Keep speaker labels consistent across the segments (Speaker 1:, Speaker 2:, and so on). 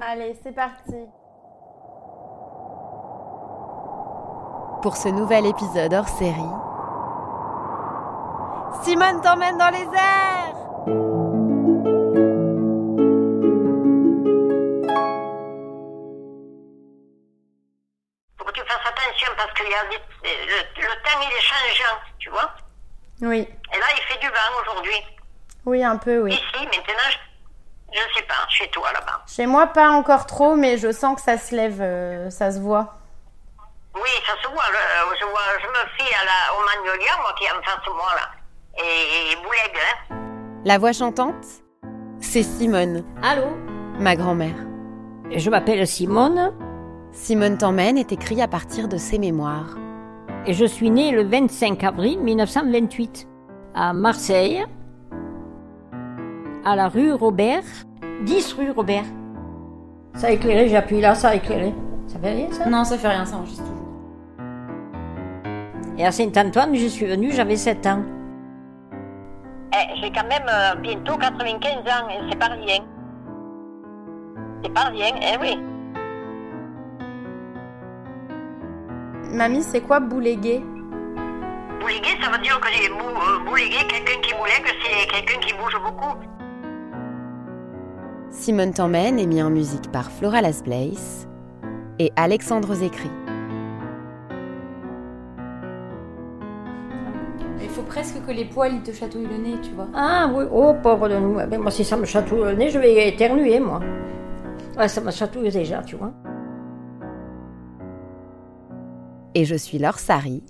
Speaker 1: Allez, c'est parti.
Speaker 2: Pour ce nouvel épisode hors série, Simone t'emmène dans les airs
Speaker 3: Faut que tu fasses attention parce que y a des- le, le temps il est changeant, tu vois?
Speaker 1: Oui.
Speaker 3: Et là il fait du vent aujourd'hui.
Speaker 1: Oui, un peu, oui.
Speaker 3: Ici, maintenant, je, je sais pas, chez toi là-bas.
Speaker 1: Chez moi, pas encore trop, mais je sens que ça se lève, euh, ça se voit.
Speaker 3: Oui, ça se voit, le- je, vois je me fie à la, au magnolia, moi qui en face de moi là. Et, et Bouleg, hein.
Speaker 2: La voix chantante, c'est Simone,
Speaker 4: Allô?
Speaker 2: Ma grand-mère.
Speaker 4: Je m'appelle Simone
Speaker 2: Simone t'emmène est écrit à partir de ses mémoires.
Speaker 4: et je suis née le 25 avril 1928 à Marseille, à la rue Robert, 10 rue Robert. Ça a éclairé, j'ai appuyé là, ça a éclairé. Ça fait rien ça?
Speaker 1: Non, ça fait rien, ça enregistre toujours.
Speaker 4: Et à Saint-Antoine, je suis venue, j'avais 7 ans.
Speaker 3: Eh, j'ai quand même euh, bientôt 95 ans, et c'est pas rien. C'est pas rien, eh oui.
Speaker 1: Mamie, c'est quoi bouléguer
Speaker 3: Bouléguer, ça veut dire que les bou, euh, bouléguer, quelqu'un qui boulégue, c'est quelqu'un qui bouge beaucoup.
Speaker 2: Simone t'emmène est mis en musique par Flora Las Blaze et Alexandre Zécry.
Speaker 1: Il faut presque que les poils ils te chatouillent le nez, tu vois.
Speaker 4: Ah oui, oh pauvre de nous. Eh ben, moi, si ça me chatouille le nez, je vais éternuer, moi. Ouais, ça me chatouille déjà, tu vois.
Speaker 2: Et je suis Laure Sari,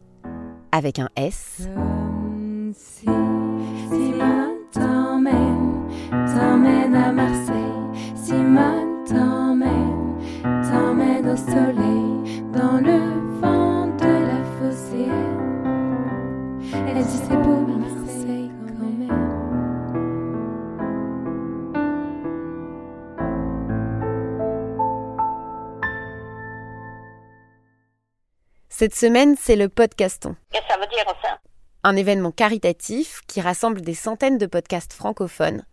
Speaker 2: avec un S,
Speaker 5: Si Simone t'emmène, t'emmène à Marseille. Au soleil, dans le vent de la phocéenne. Elle dit c'est beau Marseille quand même.
Speaker 2: Cette semaine, c'est le podcaston,
Speaker 3: Qu'est-ce que ça veut dire ça?
Speaker 2: Un événement caritatif qui rassemble des centaines de podcasts francophones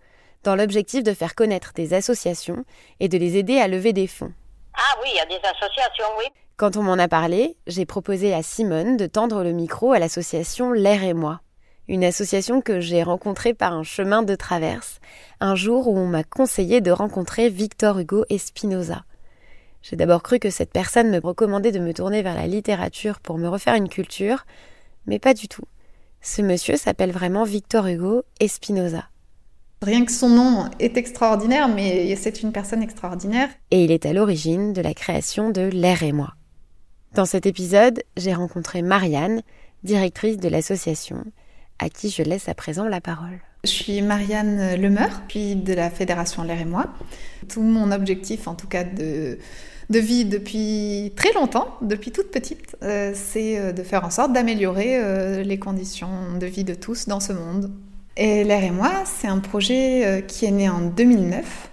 Speaker 2: dans l'objectif de faire connaître des associations et de les aider à lever des fonds.
Speaker 3: Ah oui, il y a des associations, oui.
Speaker 2: Quand on m'en a parlé, j'ai proposé à Simone de tendre le micro à l'association L'air et moi, une association que j'ai rencontrée par un chemin de traverse, un jour où on m'a conseillé de rencontrer Victor Hugo Espinoza. J'ai d'abord cru que cette personne me recommandait de me tourner vers la littérature pour me refaire une culture, mais pas du tout. Ce monsieur s'appelle vraiment Victor Hugo Espinoza.
Speaker 6: Rien que son nom est extraordinaire, mais c'est une personne extraordinaire.
Speaker 2: et il est à l'origine de la création de L'air et moi. Dans cet épisode, j'ai rencontré Marianne, directrice de l'association, à qui je laisse à présent la parole.
Speaker 6: Je suis Marianne Lemeur, puis de la Fédération L'air et moi. Tout mon objectif, en tout cas de, de vie depuis très longtemps, depuis toute petite, euh, c'est euh, de faire en sorte d'améliorer euh, les conditions de vie de tous dans ce monde. Et L'air et moi, c'est un projet euh, qui est né en 2009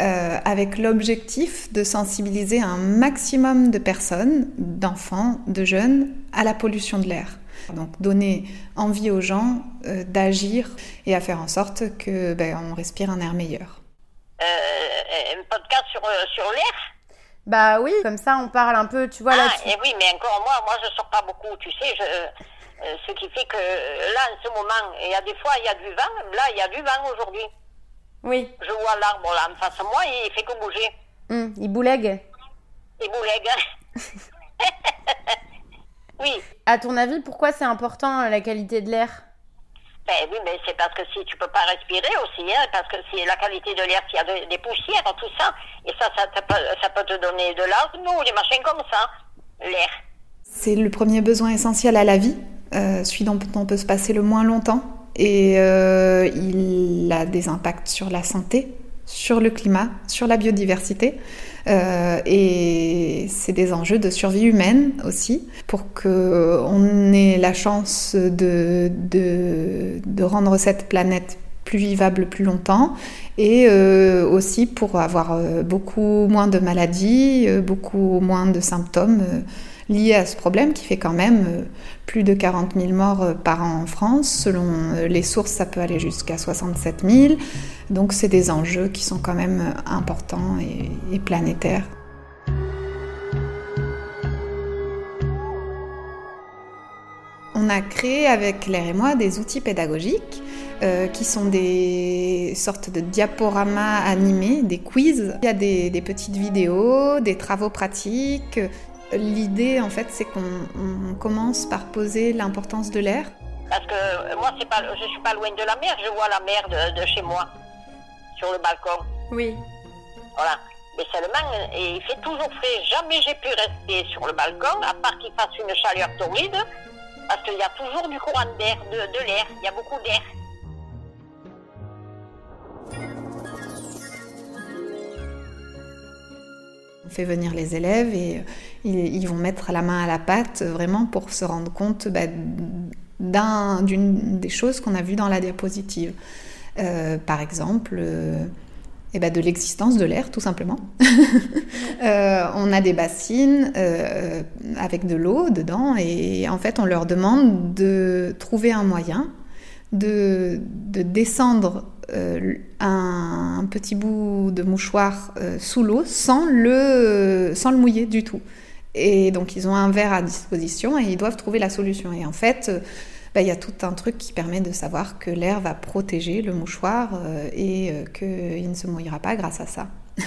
Speaker 6: euh, avec l'objectif de sensibiliser un maximum de personnes, d'enfants, de jeunes, à la pollution de l'air. Donc donner envie aux gens euh, d'agir et à faire en sorte que ben, on respire un air meilleur.
Speaker 3: Euh, un podcast sur, sur l'air?
Speaker 1: Bah oui, comme ça on parle un peu, tu vois là.
Speaker 3: Ah, et oui, mais encore moi, moi je sors pas beaucoup, tu sais, je, ce qui fait que euh, là, en ce moment, il y a des fois, il y a du vent, là, il y a du vent aujourd'hui.
Speaker 1: Oui,
Speaker 3: Je vois l'arbre là en face de moi, il fait que bouger.
Speaker 1: Hum, il boulegue.
Speaker 3: Il boulegue. oui,
Speaker 1: À ton avis, pourquoi c'est important euh, la qualité de l'air?
Speaker 3: Ben oui, mais c'est parce que si tu peux pas respirer aussi, hein, parce que si la qualité de l'air, s'il y a de- des poussières, tout ça, et ça, ça, ça peut, ça peut te donner de l'asthme ou des machins comme ça, l'air.
Speaker 6: C'est le premier besoin essentiel à la vie, euh, celui dont on peut se passer le moins longtemps. Et euh, il a des impacts sur la santé, sur le climat, sur la biodiversité. Euh, et c'est des enjeux de survie humaine aussi, pour qu'on ait la chance de, de, rendre cette planète plus vivable plus longtemps et euh, aussi pour avoir euh, beaucoup moins de maladies, euh, beaucoup moins de symptômes euh, lié à ce problème qui fait quand même plus de 40 000 morts par an en France. Selon les sources, ça peut aller jusqu'à 67 000. Donc c'est des enjeux qui sont quand même importants et, planétaires. On a créé avec Claire et moi des outils pédagogiques euh, qui sont des sortes de diaporamas animés, des quiz. Il y a des petites vidéos, des travaux pratiques. L'idée, en fait, c'est qu'on commence par poser l'importance de l'air.
Speaker 3: Parce que moi, pas, je suis pas loin de la mer, je vois la mer de, de chez moi, sur le balcon.
Speaker 4: Oui.
Speaker 3: Voilà. Mais seulement, et il fait toujours frais. Jamais j'ai pu rester sur le balcon, à part qu'il fasse une chaleur torride, parce qu'il y a toujours du courant d'air, de, de l'air, il y a beaucoup d'air.
Speaker 6: Fait venir les élèves et ils, vont mettre la main à la pâte vraiment pour se rendre compte bah, d'une des choses qu'on a vues dans la diapositive. Euh, par exemple, euh, eh ben de l'existence de l'air, tout simplement. euh, on a des bassines euh, avec de l'eau dedans et en fait on leur demande de trouver un moyen de, de descendre euh, un, petit bout de mouchoir euh, sous l'eau sans le, sans le mouiller du tout. Et donc ils ont un verre à disposition et ils doivent trouver la solution. Et en fait, bah, il y a tout un truc qui permet de savoir que l'air va protéger le mouchoir euh, et euh, qu'il ne se mouillera pas grâce à ça.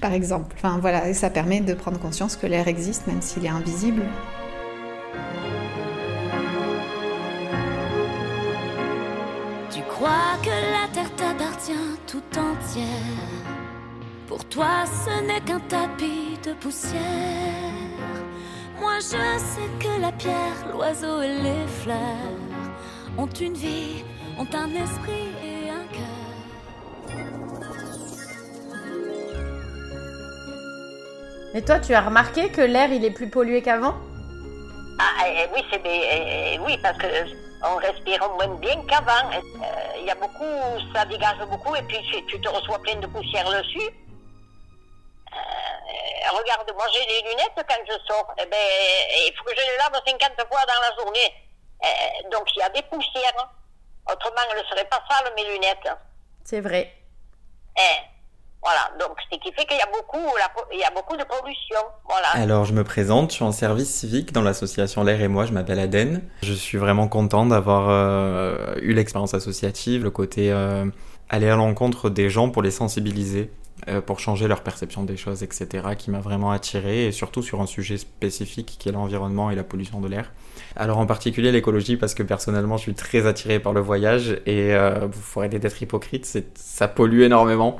Speaker 6: Par exemple. Enfin voilà, et ça permet de prendre conscience que l'air existe même s'il est invisible.
Speaker 5: Tu crois que la terre t'appartient tout entière. Pour toi, ce n'est qu'un tapis de poussière. Moi, je sais que la pierre, l'oiseau et les fleurs ont une vie, ont un esprit et un cœur.
Speaker 1: Et toi, tu as remarqué que l'air, il est plus pollué qu'avant?
Speaker 3: Ah, eh, oui, c'est eh, oui, parce que on respire moins bien qu'avant. Il y a beaucoup, ça dégage beaucoup, et puis tu te reçois plein de poussière dessus. Euh, regarde, moi j'ai les lunettes quand je sors. Eh ben, il faut que je les lave 50 fois dans la journée. Eh, donc il y a des poussières. Autrement, elles ne seraient pas sales mes lunettes.
Speaker 1: C'est vrai.
Speaker 3: Eh, voilà, donc ce qui fait qu'il y a beaucoup, il y a beaucoup de pollution. Voilà.
Speaker 7: Alors je me présente, je suis en service civique dans l'association L'air et moi, je m'appelle Aden. Je suis vraiment content d'avoir euh, eu l'expérience associative, le côté euh, aller à l'encontre des gens pour les sensibiliser euh, pour changer leur perception des choses, etc., qui m'a vraiment attiré, et surtout sur un sujet spécifique qui est l'environnement et la pollution de l'air. Alors en particulier l'écologie, parce que personnellement je suis très attiré par le voyage, et euh, vous faut arrêter d'être hypocrite, ça pollue énormément.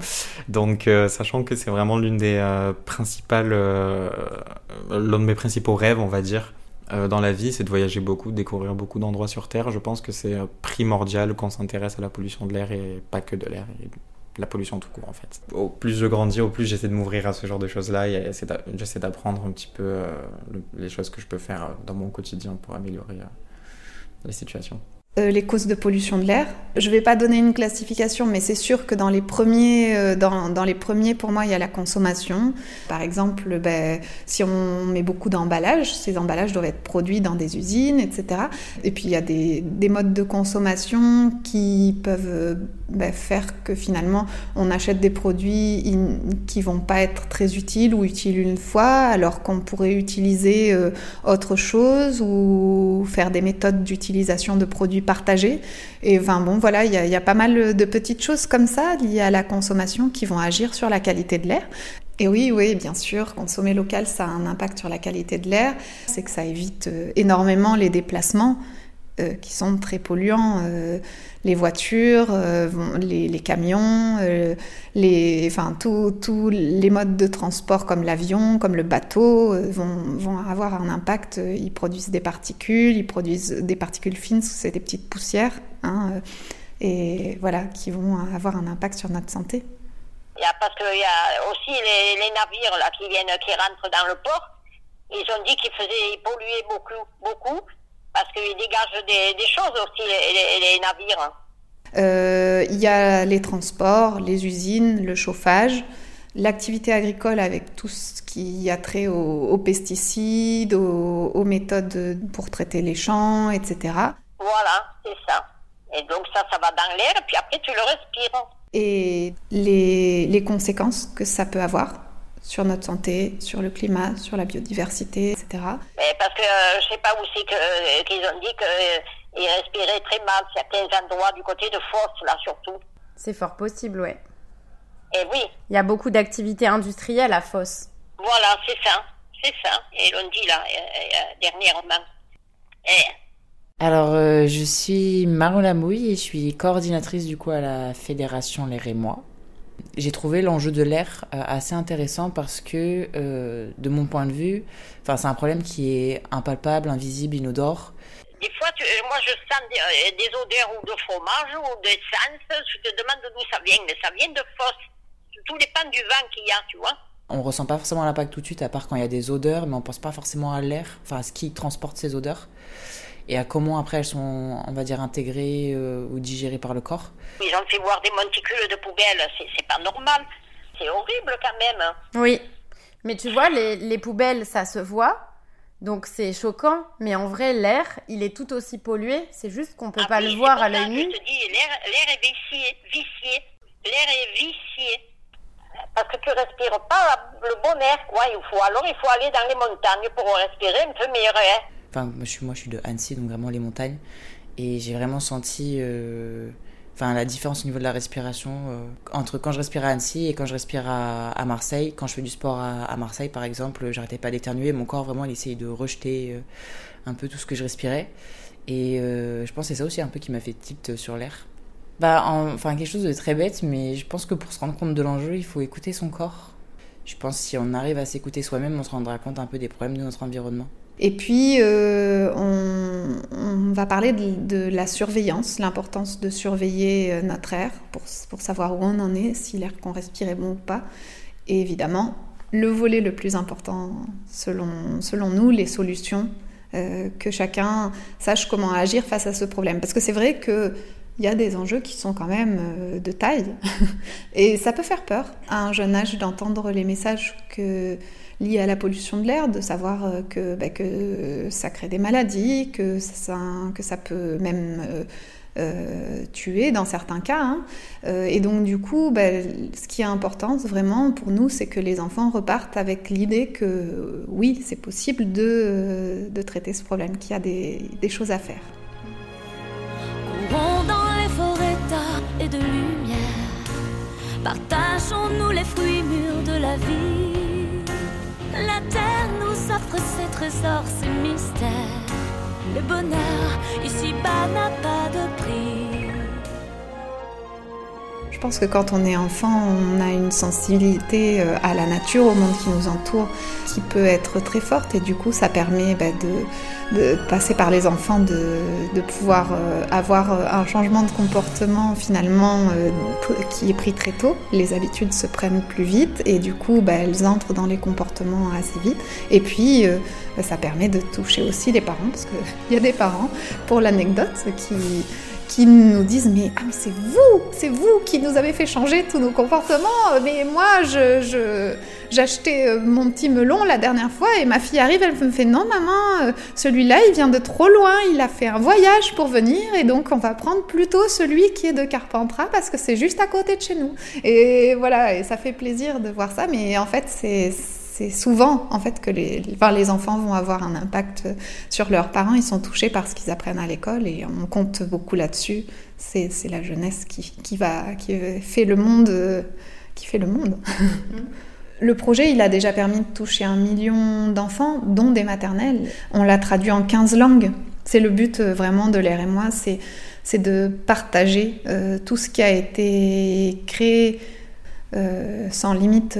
Speaker 7: Donc euh, sachant que c'est vraiment l'une des euh, principales, euh, l'un de mes principaux rêves, on va dire, euh, dans la vie, c'est de voyager beaucoup, de découvrir beaucoup d'endroits sur Terre. Je pense que c'est primordial qu'on s'intéresse à la pollution de l'air et pas que de l'air, la pollution tout court en fait. Au plus je grandis, au plus j'essaie de m'ouvrir à ce genre de choses-là et j'essaie d'apprendre un petit peu euh, le, les choses que je peux faire dans mon quotidien pour améliorer euh, les situations.
Speaker 6: Euh, les causes de pollution de l'air. Je ne vais pas donner une classification, mais c'est sûr que dans les premiers, euh, dans, dans, les premiers, pour moi, il y a la consommation. Par exemple, ben, si on met beaucoup d'emballages, ces emballages doivent être produits dans des usines, etc. Et puis il y a des, des modes de consommation qui peuvent ben, faire que finalement on achète des produits in, qui vont pas être très utiles ou utiles une fois, alors qu'on pourrait utiliser euh, autre chose ou faire des méthodes d'utilisation de produits partagés. Et enfin bon, voilà, il y, a, pas mal de petites choses comme ça liées à la consommation qui vont agir sur la qualité de l'air. Et oui, oui, bien sûr, consommer local, ça a un impact sur la qualité de l'air. C'est que ça évite énormément les déplacements euh, qui sont très polluants. Euh, les voitures, euh, les, camions, euh, enfin, tous les modes de transport comme l'avion, comme le bateau, euh, vont, avoir un impact. Ils produisent des particules, ils produisent des particules fines, c'est des petites poussières, hein, et voilà, qui vont avoir un impact sur notre santé.
Speaker 3: Il y a, parce qu'il y a aussi les, navires là, qui viennent, qui rentrent dans le port. Ils ont dit qu'ils polluaient beaucoup, beaucoup parce qu'ils dégagent des, des, choses aussi, les, navires.
Speaker 6: Euh, il y a les transports, les usines, le chauffage, l'activité agricole avec tout ce qui a trait aux, pesticides, aux, méthodes pour traiter les champs, etc.
Speaker 3: Voilà, c'est ça. Et donc ça, ça va dans l'air, puis après tu le respires.
Speaker 6: Et les, les conséquences que ça peut avoir sur notre santé, sur le climat, sur la biodiversité, etc.
Speaker 3: Que je euh, je sais pas où c'est euh, qu'ils ont dit qu'ils euh, respiraient très mal certains endroits du côté de Fosse, là surtout.
Speaker 1: C'est fort possible, ouais.
Speaker 3: Et oui.
Speaker 1: Il y a beaucoup d'activités industrielles à Fosse.
Speaker 3: Voilà, c'est ça. C'est ça. Et l'on dit là, dernièrement.
Speaker 8: Alors, je suis Maron Lamouille et je suis coordinatrice du coup à la Fédération Les Rémois. J'ai trouvé l'enjeu de l'air euh, assez intéressant parce que, euh, de mon point de vue, c'est un problème qui est impalpable, invisible, inodore.
Speaker 3: Des fois, euh, moi, je sens des, odeurs ou de fromage ou d'essence. Je te demande d'où ça vient, mais ça vient de fosse. Tout dépend du vent qu'il y a, tu vois.
Speaker 8: On ressent pas forcément l'impact tout de suite, à part quand il y a des odeurs, mais on pense pas forcément à l'air, enfin à ce qui transporte ces odeurs et à comment après elles sont, on va dire, intégrées euh, ou digérées par le corps.
Speaker 3: Ils ont fait voir des monticules de poubelles, c'est pas normal. C'est horrible quand même.
Speaker 1: Oui, mais tu vois, les, les poubelles, ça se voit. Donc c'est choquant, mais en vrai, l'air, il est tout aussi pollué. C'est juste qu'on peut ah pas le voir à l'œil nu.
Speaker 3: Je te dis, l'air est vicié, vicié. L'air est vicié. Parce que tu respires pas le bon air, quoi. Il faut, alors il faut aller dans les montagnes pour respirer un peu meilleur air.
Speaker 8: Enfin, moi je, suis, de Annecy, donc vraiment les montagnes. Et j'ai vraiment senti euh, la différence au niveau de la respiration euh, entre quand je respire à Annecy et quand je respire à, Marseille. Quand je fais du sport à, Marseille, par exemple, j'arrêtais pas d'éternuer. Mon corps, vraiment, il essayait de rejeter euh, un peu tout ce que je respirais. Et je pense que c'est ça aussi un peu qui m'a fait tilt sur l'air. Bah, enfin, quelque chose de très bête, mais je pense que pour se rendre compte de l'enjeu, il faut écouter son corps. Je pense que si on arrive à s'écouter soi-même, on se rendra compte un peu des problèmes de notre environnement.
Speaker 6: Et puis, euh, on, va parler de, la surveillance, l'importance de surveiller euh, notre air pour, savoir où on en est, si l'air qu'on respire est bon ou pas. Et évidemment, le volet le plus important, selon, selon nous, les solutions, euh, que chacun sache comment agir face à ce problème. Parce que c'est vrai que il y a des enjeux qui sont quand même de taille. Et ça peut faire peur à un jeune âge d'entendre les messages que liées à la pollution de l'air, de savoir euh, que, bah, que ça crée des maladies, que ça, peut même euh, euh, tuer dans certains cas. Hein. et donc du coup, bah, ce qui est important vraiment pour nous, c'est que les enfants repartent avec l'idée que oui, c'est possible de, traiter ce problème, qu'il y a des, choses à faire.
Speaker 5: partageons-nous les fruits mûrs de la vie. La terre nous offre ses trésors, ses mystères. Le bonheur ici-bas n'a pas de prix.
Speaker 6: Je pense que quand on est enfant, on a une sensibilité euh, à la nature, au monde qui nous entoure, qui peut être très forte et du coup ça permet bah, de passer par les enfants, de, pouvoir euh, avoir euh, un changement de comportement finalement qui est pris très tôt. Les habitudes se prennent plus vite et du coup bah, elles entrent dans les comportements assez vite. Et puis ça permet de toucher aussi les parents parce qu'il y a des parents, pour l'anecdote, qui qui nous disent mais, ah, mais c'est vous, c'est vous qui nous avez fait changer tous nos comportements. Mais moi, je, j'achetais euh, mon petit melon la dernière fois et ma fille arrive, elle me fait non maman, euh, celui-là il vient de trop loin, il a fait un voyage pour venir et donc on va prendre plutôt celui qui est de Carpentras parce que c'est juste à côté de chez nous. Et voilà, et ça fait plaisir de voir ça, mais en fait c'est c'est souvent en fait que les, enfin, les enfants vont avoir un impact sur leurs parents. Ils sont touchés par ce qu'ils apprennent à l'école et on compte beaucoup là-dessus. C'est, la jeunesse qui, qui, va, qui fait le monde, qui fait le monde. Le projet, il a déjà permis de toucher un million d'enfants, dont des maternelles. On l'a traduit en 15 langues. C'est le but euh, vraiment de l'air et moi, c'est, c'est de partager euh, tout ce qui a été créé euh, sans limite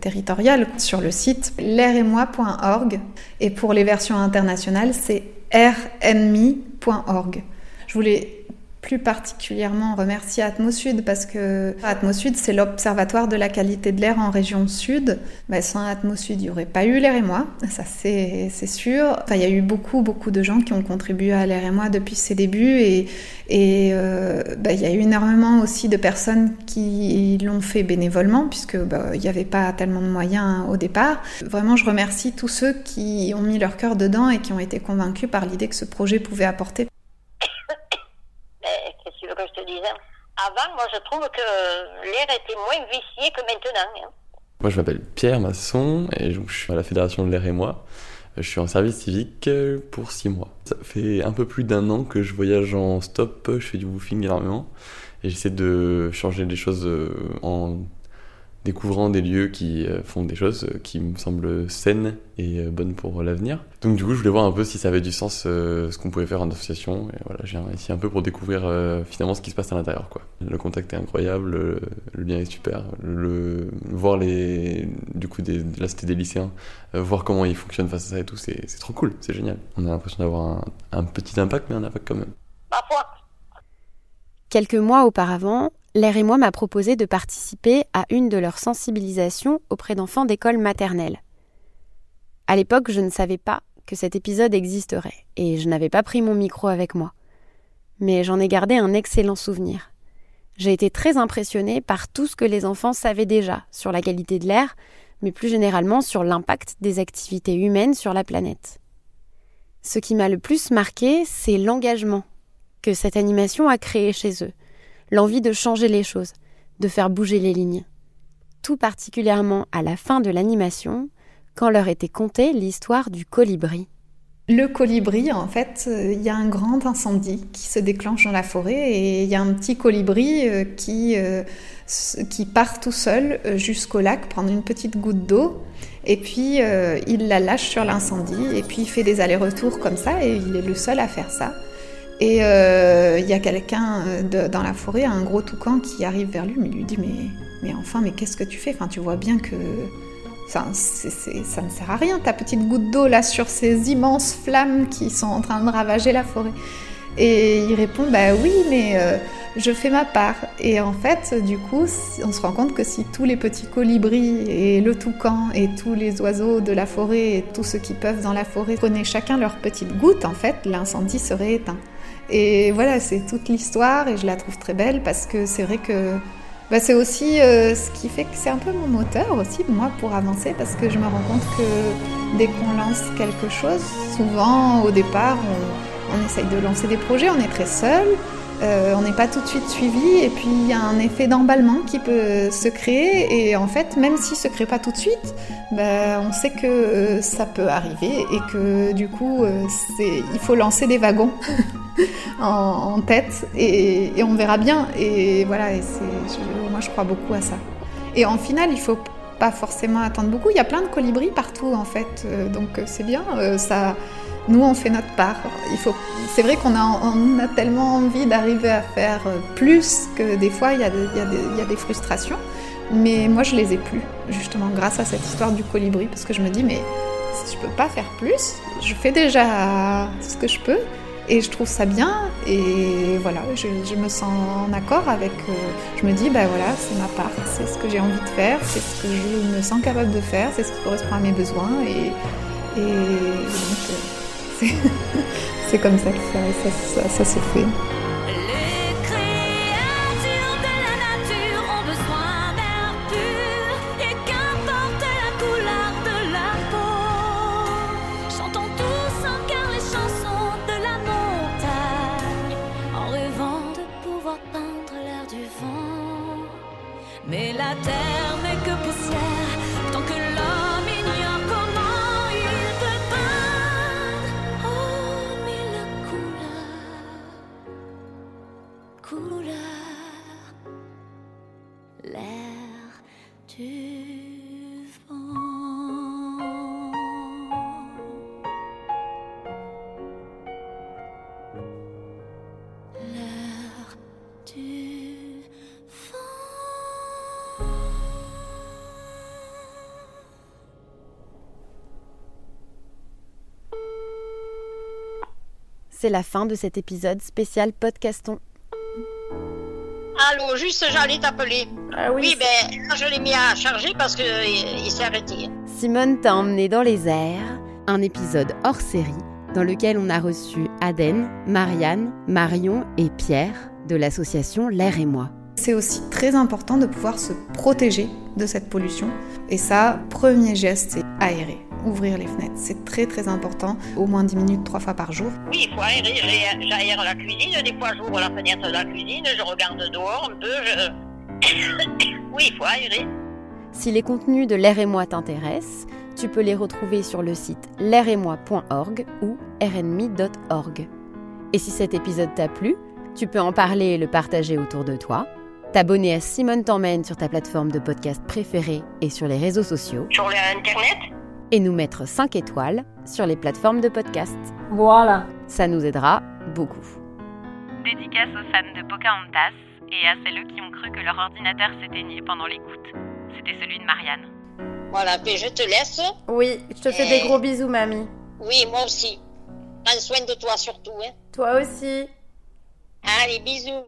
Speaker 6: territoriale sur le site moi.org et pour les versions internationales c'est rnmi.org. Je voulais plus particulièrement remercier Atmosud parce que Atmosud, c'est l'observatoire de la qualité de l'air en région sud. Sans Atmosud, il n'y aurait pas eu l'air et moi, ça c'est sûr. Enfin, il y a eu beaucoup, beaucoup de gens qui ont contribué à l'air et moi depuis ses débuts et, euh, ben, il y a eu énormément aussi de personnes qui l'ont fait bénévolement puisque n'y avait pas tellement de moyens au départ. Vraiment, je remercie tous ceux qui ont mis leur cœur dedans et qui ont été convaincus par l'idée que ce projet pouvait apporter
Speaker 3: que je te disais. Avant, moi, je trouve que l'air était moins vicié que maintenant. Hein.
Speaker 9: Moi, je m'appelle Pierre Masson et je suis à la Fédération de l'air et moi. Je suis en service civique pour six mois. Ça fait un peu plus d'un an que je voyage en stop, je fais du woofing énormément et j'essaie de changer des choses en découvrant des lieux qui euh, font des choses euh, qui me semblent saines et euh, bonnes pour l'avenir. Donc du coup, je voulais voir un peu si ça avait du sens ce qu'on pouvait faire en association. Et voilà, j'ai ici un peu pour découvrir finalement ce qui se passe à l'intérieur. Quoi. Le contact est incroyable, le, lien est super. Le, voir les, du coup, des, là c'était des lycéens, voir comment ils fonctionnent face à ça et tout, c'est trop cool, c'est génial. On a l'impression d'avoir un, un petit impact, mais un impact quand même.
Speaker 2: Quelques mois auparavant, L'air et moi m'a proposé de participer à une de leurs sensibilisations auprès d'enfants d'école maternelle. À l'époque, je ne savais pas que cet épisode existerait, et je n'avais pas pris mon micro avec moi. Mais j'en ai gardé un excellent souvenir. J'ai été très impressionnée par tout ce que les enfants savaient déjà sur la qualité de l'air, mais plus généralement sur l'impact des activités humaines sur la planète. Ce qui m'a le plus marqué, c'est l'engagement que cette animation a créé chez eux l'envie de changer les choses, de faire bouger les lignes. Tout particulièrement à la fin de l'animation, quand leur était contée l'histoire du colibri.
Speaker 6: Le colibri, en fait, euh, il y a un grand incendie qui se déclenche dans la forêt et il y a un petit colibri euh, qui, euh, qui part tout seul jusqu'au lac prendre une petite goutte d'eau et puis il la lâche sur l'incendie et puis il fait des allers-retours comme ça et il est le seul à faire ça. Et euh, il y a quelqu'un euh, dans la forêt, un gros toucan qui arrive vers lui, mais lui dit mais, enfin, mais qu'est-ce que tu fais? Enfin, tu vois bien que ça, ça ne sert à rien, ta petite goutte d'eau là sur ces immenses flammes qui sont en train de ravager la forêt. Et il répond bah oui, mais euh, je fais ma part. Et en fait, du coup, on se rend compte que si tous les petits colibris et le toucan et tous les oiseaux de la forêt et tous ceux qui peuvent dans la forêt prenaient chacun leur petite goutte, en fait, l'incendie serait éteint. Et voilà, c'est toute l'histoire et je la trouve très belle parce que c'est vrai que bah, c'est aussi euh, ce qui fait que c'est un peu mon moteur aussi, moi, pour avancer parce que je me rends compte que dès qu'on lance quelque chose, souvent au départ, on, essaye de lancer des projets, on est très seul. Euh, on n'est pas tout de suite suivi et puis il y a un effet d'emballement qui peut se créer et en fait même s'il se crée pas tout de suite, ben, on sait que euh, ça peut arriver et que du coup euh, il faut lancer des wagons en, tête et, on verra bien et voilà moi je crois beaucoup à ça. Et en finale il faut pas forcément attendre beaucoup, il y a plein de colibris partout en fait donc c'est bien ça nous, on fait notre part. Il faut... C'est vrai qu'on a, a tellement envie d'arriver à faire plus que des fois, il y, a, il, y a des, frustrations. Mais moi, je les ai plus, justement, grâce à cette histoire du colibri, parce que je me dis, mais si je peux pas faire plus, je fais déjà ce que je peux, et je trouve ça bien, et voilà, je, me sens en accord avec. Euh, je me dis, ben voilà, c'est ma part, c'est ce que j'ai envie de faire, c'est ce que je me sens capable de faire, c'est ce qui correspond à mes besoins, et, et donc. Euh, c'est comme ça que ça, ça, ça, se fait.
Speaker 2: C'est la fin de cet épisode spécial podcaston.
Speaker 3: Allô, juste j'allais t'appeler.
Speaker 1: Ah oui.
Speaker 3: Oui, ben là je l'ai mis à charger parce que il, il s'est arrêté.
Speaker 2: Simone t'a emmené dans les airs, un épisode hors série dans lequel on a reçu Aden, Marianne, Marion et Pierre de l'association L'air et moi.
Speaker 6: C'est aussi très important de pouvoir se protéger de cette pollution. Et ça, premier geste, c'est aérer, ouvrir les fenêtres. C'est très très important, au moins 10 minutes, trois fois par jour.
Speaker 3: Oui, il faut aérer. J'ai- J'aère la cuisine, des fois j'ouvre la fenêtre de la cuisine, je regarde dehors un peu. Je... oui, il faut aérer.
Speaker 2: Si les contenus de L'air et moi t'intéressent, tu peux les retrouver sur le site l'airetmoi.org ou rnmi.org. Et si cet épisode t'a plu, tu peux en parler et le partager autour de toi, t'abonner à Simone t'emmène sur ta plateforme de podcast préférée et sur les réseaux sociaux,
Speaker 3: Sur l'internet,
Speaker 2: et nous mettre 5 étoiles sur les plateformes de podcast.
Speaker 4: Voilà.
Speaker 2: Ça nous aidera beaucoup.
Speaker 10: Dédicace aux fans de Pocahontas et à celles qui ont cru que leur ordinateur s'éteignait pendant l'écoute. C'était celui de Marianne.
Speaker 3: voilà, ben, je te laisse.
Speaker 1: Oui, je te fais des gros bisous, mamie.
Speaker 3: Oui, moi aussi. Prends soin de toi surtout. Hein.
Speaker 1: Toi aussi.
Speaker 3: Allez, bisous.